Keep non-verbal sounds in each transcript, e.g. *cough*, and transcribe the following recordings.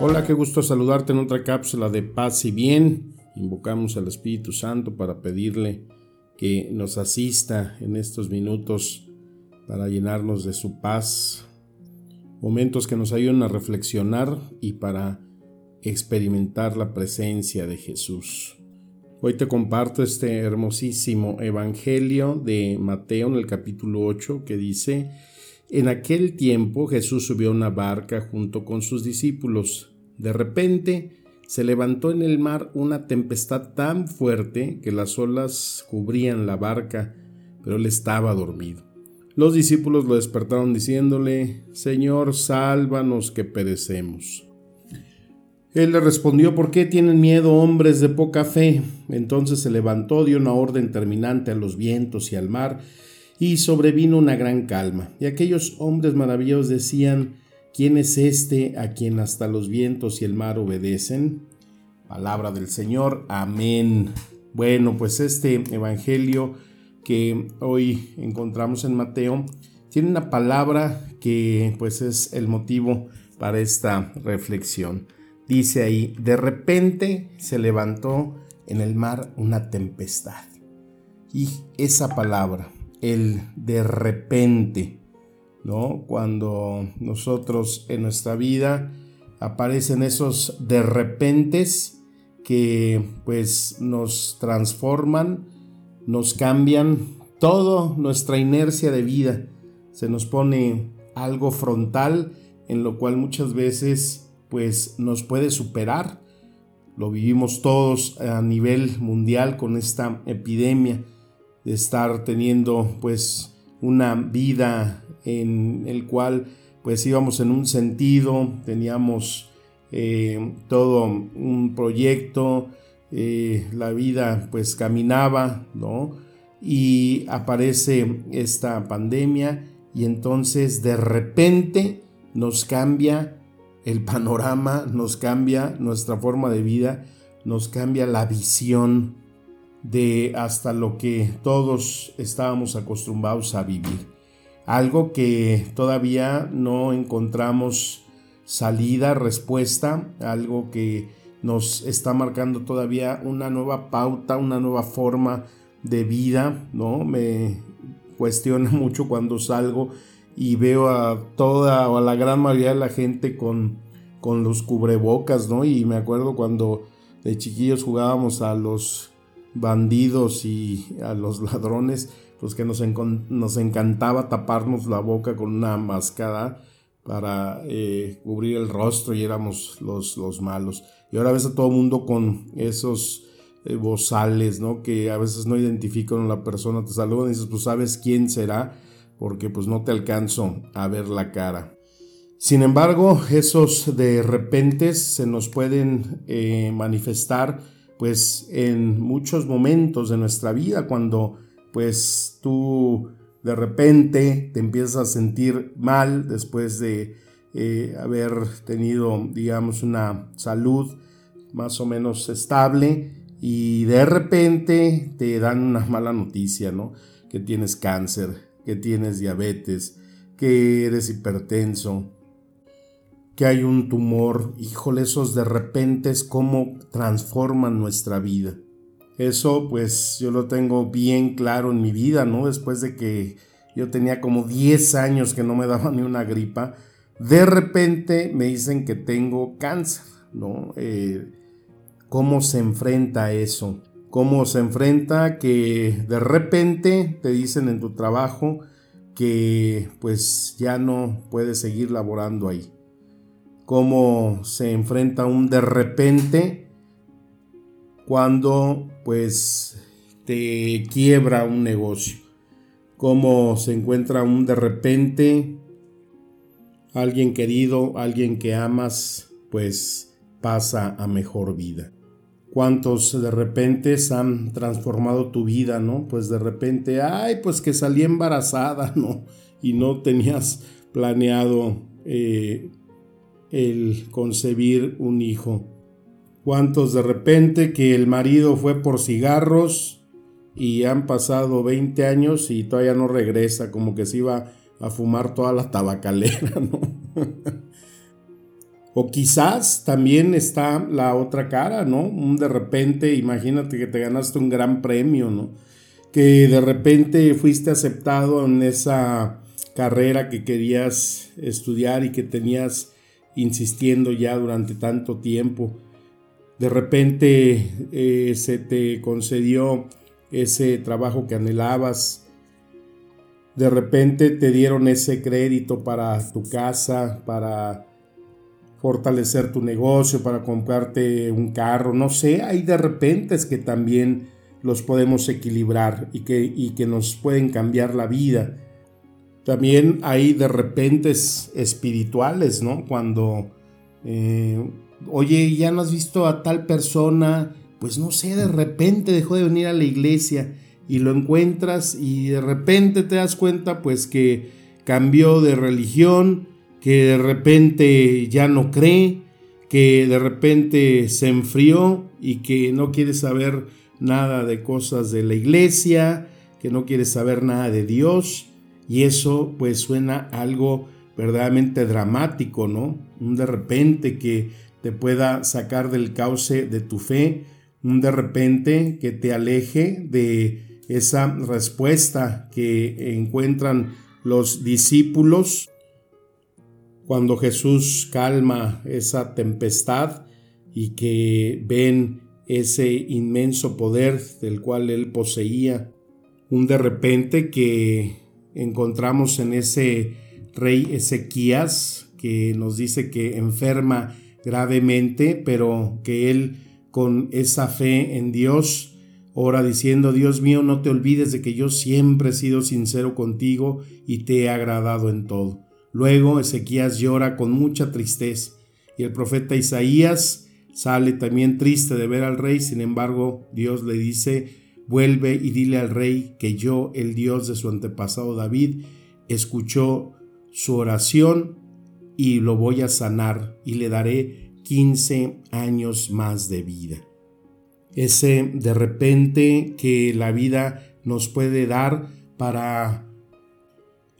Hola, qué gusto saludarte en otra cápsula de paz y bien. Invocamos al Espíritu Santo para pedirle que nos asista en estos minutos para llenarnos de su paz, momentos que nos ayuden a reflexionar y para experimentar la presencia de Jesús. Hoy te comparto este hermosísimo Evangelio de Mateo en el capítulo 8 que dice, en aquel tiempo Jesús subió a una barca junto con sus discípulos. De repente se levantó en el mar una tempestad tan fuerte que las olas cubrían la barca, pero él estaba dormido. Los discípulos lo despertaron diciéndole, Señor, sálvanos que perecemos. Él le respondió, ¿por qué tienen miedo hombres de poca fe? Entonces se levantó, dio una orden terminante a los vientos y al mar, y sobrevino una gran calma. Y aquellos hombres maravillosos decían, ¿quién es este a quien hasta los vientos y el mar obedecen? Palabra del Señor, amén. Bueno, pues este Evangelio que hoy encontramos en Mateo tiene una palabra que pues es el motivo para esta reflexión. Dice ahí, de repente se levantó en el mar una tempestad. Y esa palabra, el de repente, ¿no? Cuando nosotros en nuestra vida aparecen esos de repentes que pues nos transforman, nos cambian toda nuestra inercia de vida. Se nos pone algo frontal en lo cual muchas veces pues nos puede superar. Lo vivimos todos a nivel mundial con esta epidemia de estar teniendo pues una vida en el cual pues íbamos en un sentido, teníamos eh, todo un proyecto, eh, la vida pues caminaba, ¿no? Y aparece esta pandemia y entonces de repente nos cambia el panorama, nos cambia nuestra forma de vida, nos cambia la visión de hasta lo que todos estábamos acostumbrados a vivir. Algo que todavía no encontramos salida, respuesta, algo que nos está marcando todavía una nueva pauta, una nueva forma de vida, ¿no? Me cuestiona *laughs* mucho cuando salgo y veo a toda o a la gran mayoría de la gente con, con los cubrebocas, ¿no? Y me acuerdo cuando de chiquillos jugábamos a los bandidos y a los ladrones, pues que nos, encantaba taparnos la boca con una máscara para eh, cubrir el rostro y éramos los, los malos. Y ahora ves a todo mundo con esos eh, bozales, ¿no? Que a veces no identifican a la persona, te saludan y dices, pues sabes quién será, porque pues no te alcanzo a ver la cara. Sin embargo, esos de repente se nos pueden eh, manifestar pues en muchos momentos de nuestra vida cuando pues tú de repente te empiezas a sentir mal después de eh, haber tenido digamos una salud más o menos estable y de repente te dan una *laughs* mala noticia, ¿no? Que tienes cáncer, que tienes diabetes, que eres hipertenso, que hay un tumor, híjole, esos de repente es cómo transforman nuestra vida. Eso pues yo lo tengo bien claro en mi vida, ¿no? Después de que yo tenía como 10 años que no me daba ni una gripa, de repente me dicen que tengo cáncer, ¿no? Eh, ¿Cómo se enfrenta eso? ¿Cómo se enfrenta que de repente te dicen en tu trabajo que pues ya no puedes seguir laborando ahí? Cómo se enfrenta un de repente cuando pues te quiebra un negocio, cómo se encuentra un de repente alguien querido, alguien que amas, pues pasa a mejor vida. ¿Cuántos de repente han transformado tu vida, no? Pues de repente, ay, pues que salí embarazada, *laughs* ¿no? Y no tenías planeado eh, el concebir un hijo. ¿Cuántos de repente que el marido fue por cigarros y han pasado 20 años y todavía no regresa, como que se iba a fumar toda la tabacalera, *laughs* ¿no? o quizás también está la otra cara, ¿no? Un de repente, imagínate que te ganaste un gran premio, ¿no? Que de repente fuiste aceptado en esa carrera que querías estudiar y que tenías insistiendo ya durante tanto tiempo. De repente eh, se te concedió ese trabajo que anhelabas, de repente te dieron ese crédito para tu casa, para fortalecer tu negocio, para comprarte un carro, no sé, hay de repente es que también los podemos equilibrar y que, y que nos pueden cambiar la vida. También hay de repentes espirituales, ¿no? Cuando, eh, oye, ya no has visto a tal persona, pues no sé, de repente dejó de venir a la iglesia y lo encuentras y de repente te das cuenta pues que cambió de religión, que de repente ya no cree, que de repente se enfrió y que no quiere saber nada de cosas de la iglesia, que no quiere saber nada de Dios y eso pues suena algo verdaderamente dramático, ¿no? Un de repente que te pueda sacar del cauce de tu fe, un de repente que te aleje de esa respuesta que encuentran los discípulos cuando Jesús calma esa tempestad y que ven ese inmenso poder del cual él poseía. Un de repente que encontramos en ese rey Ezequías que nos dice que enferma gravemente, pero que él con esa fe en Dios Ora diciendo, Dios mío, no te olvides de que yo siempre he sido sincero contigo y te he agradado en todo. Luego Ezequías llora con mucha tristeza y el profeta Isaías sale también triste de ver al rey, sin embargo Dios le dice, vuelve y dile al rey que yo, el Dios de su antepasado David, escuchó su oración y lo voy a sanar y le daré 15 años más de vida. Ese de repente que la vida nos puede dar para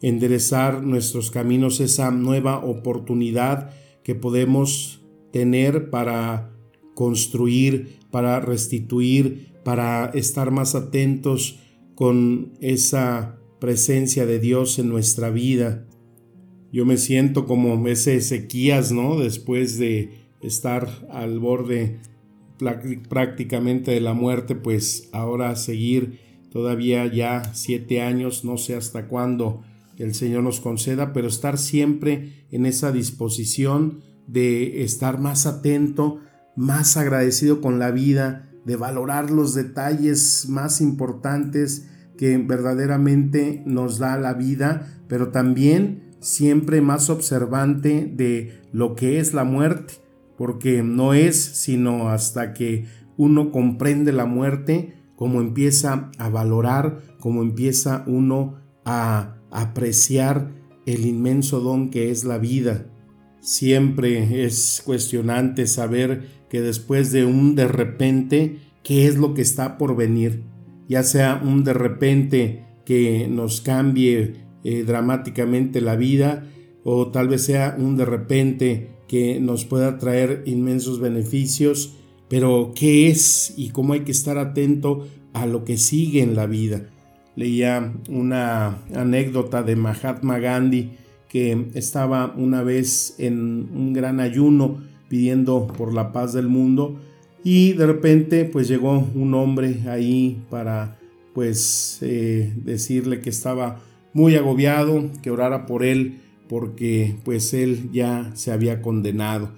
enderezar nuestros caminos, esa nueva oportunidad que podemos tener para construir, para restituir, para estar más atentos con esa presencia de Dios en nuestra vida. Yo me siento como ese Ezequías, ¿no? Después de estar al borde prácticamente de la muerte, pues ahora seguir todavía ya siete años, no sé hasta cuándo el Señor nos conceda, pero estar siempre en esa disposición de estar más atento, más agradecido con la vida, de valorar los detalles más importantes que verdaderamente nos da la vida, pero también siempre más observante de lo que es la muerte porque no es sino hasta que uno comprende la muerte como empieza a valorar, como empieza uno a apreciar el inmenso don que es la vida. Siempre es cuestionante saber que después de un de repente, ¿qué es lo que está por venir? Ya sea un de repente que nos cambie eh, dramáticamente la vida, o tal vez sea un de repente que nos pueda traer inmensos beneficios, pero ¿qué es y cómo hay que estar atento a lo que sigue en la vida? Leía una anécdota de Mahatma Gandhi que estaba una vez en un gran ayuno pidiendo por la paz del mundo y de repente pues llegó un hombre ahí para pues eh, decirle que estaba muy agobiado, que orara por él porque pues él ya se había condenado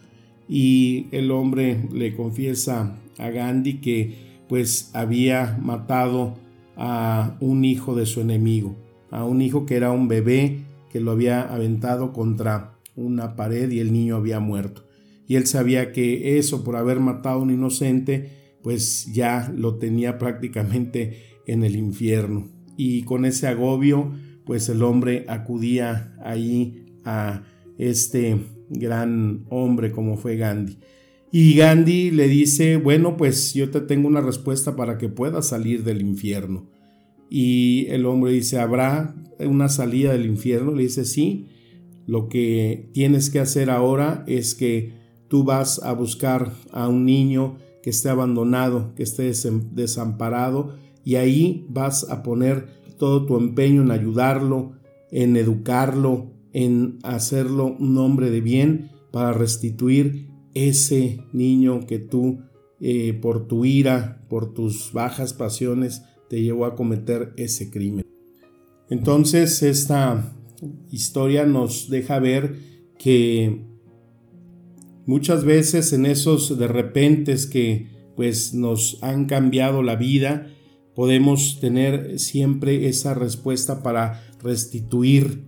y el hombre le confiesa a Gandhi que pues había matado a un hijo de su enemigo, a un hijo que era un bebé que lo había aventado contra una pared y el niño había muerto. Y él sabía que eso por haber matado a un inocente, pues ya lo tenía prácticamente en el infierno. Y con ese agobio, pues el hombre acudía ahí a este gran hombre como fue Gandhi. Y Gandhi le dice, bueno, pues yo te tengo una respuesta para que puedas salir del infierno. Y el hombre dice, ¿habrá una salida del infierno? Le dice, sí, lo que tienes que hacer ahora es que tú vas a buscar a un niño que esté abandonado, que esté desamparado, y ahí vas a poner todo tu empeño en ayudarlo, en educarlo, en hacerlo un hombre de bien para restituir ese niño que tú, eh, por tu ira, por tus bajas pasiones, te llevó a cometer ese crimen. Entonces esta historia nos deja ver que muchas veces en esos de repentes que pues nos han cambiado la vida, podemos tener siempre esa respuesta para restituir.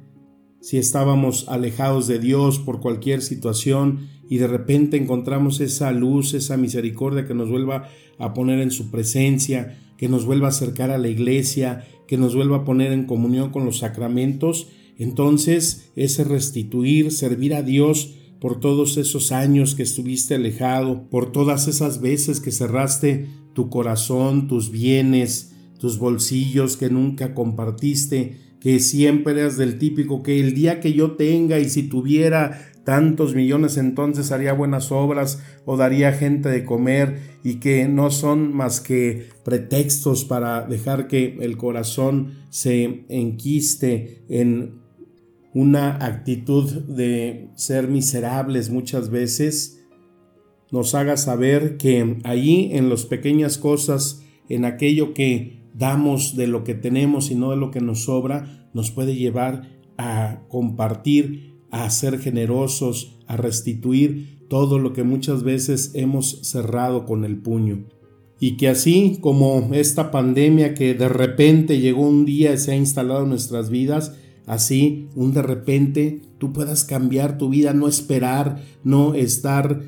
Si estábamos alejados de Dios por cualquier situación y de repente encontramos esa luz, esa misericordia que nos vuelva a poner en su presencia, que nos vuelva a acercar a la iglesia, que nos vuelva a poner en comunión con los sacramentos, entonces ese restituir, servir a Dios por todos esos años que estuviste alejado, por todas esas veces que cerraste tu corazón, tus bienes, tus bolsillos que nunca compartiste, que siempre eras del típico que el día que yo tenga y si tuviera tantos millones entonces haría buenas obras o daría gente de comer y que no son más que pretextos para dejar que el corazón se enquiste en una actitud de ser miserables muchas veces, nos haga saber que allí en las pequeñas cosas, en aquello que damos de lo que tenemos y no de lo que nos sobra, nos puede llevar a compartir, a ser generosos, a restituir todo lo que muchas veces hemos cerrado con el puño. Y que así como esta pandemia que de repente llegó un día y se ha instalado en nuestras vidas, así un de repente tú puedas cambiar tu vida, no esperar, no estar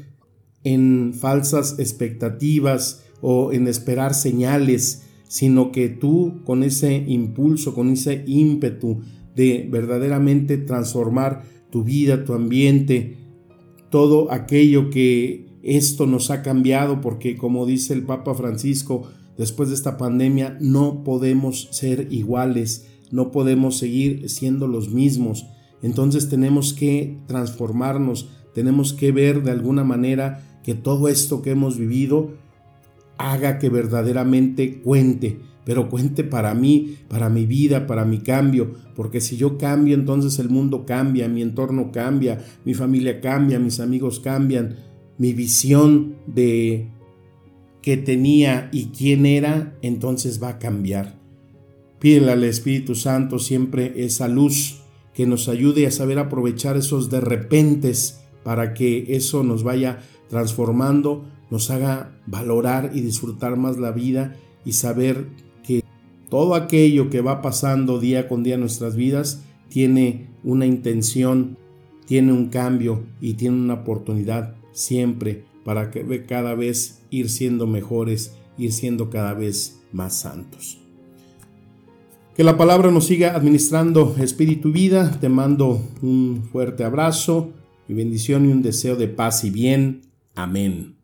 en falsas expectativas o en esperar señales, sino que tú con ese impulso, con ese ímpetu de verdaderamente transformar tu vida, tu ambiente, todo aquello que esto nos ha cambiado, porque como dice el Papa Francisco, después de esta pandemia no podemos ser iguales, no podemos seguir siendo los mismos. Entonces tenemos que transformarnos, tenemos que ver de alguna manera que todo esto que hemos vivido haga que verdaderamente cuente, pero cuente para mí, para mi vida, para mi cambio, porque si yo cambio, entonces el mundo cambia, mi entorno cambia, mi familia cambia, mis amigos cambian, mi visión de que tenía y quién era, entonces va a cambiar. Pídele al Espíritu Santo siempre esa luz que nos ayude a saber aprovechar esos de repentes para que eso nos vaya transformando nos haga valorar y disfrutar más la vida y saber que todo aquello que va pasando día con día en nuestras vidas tiene una intención, tiene un cambio y tiene una oportunidad siempre para que cada vez ir siendo mejores, ir siendo cada vez más santos. Que la palabra nos siga administrando espíritu y vida. Te mando un fuerte abrazo y bendición y un deseo de paz y bien. Amén.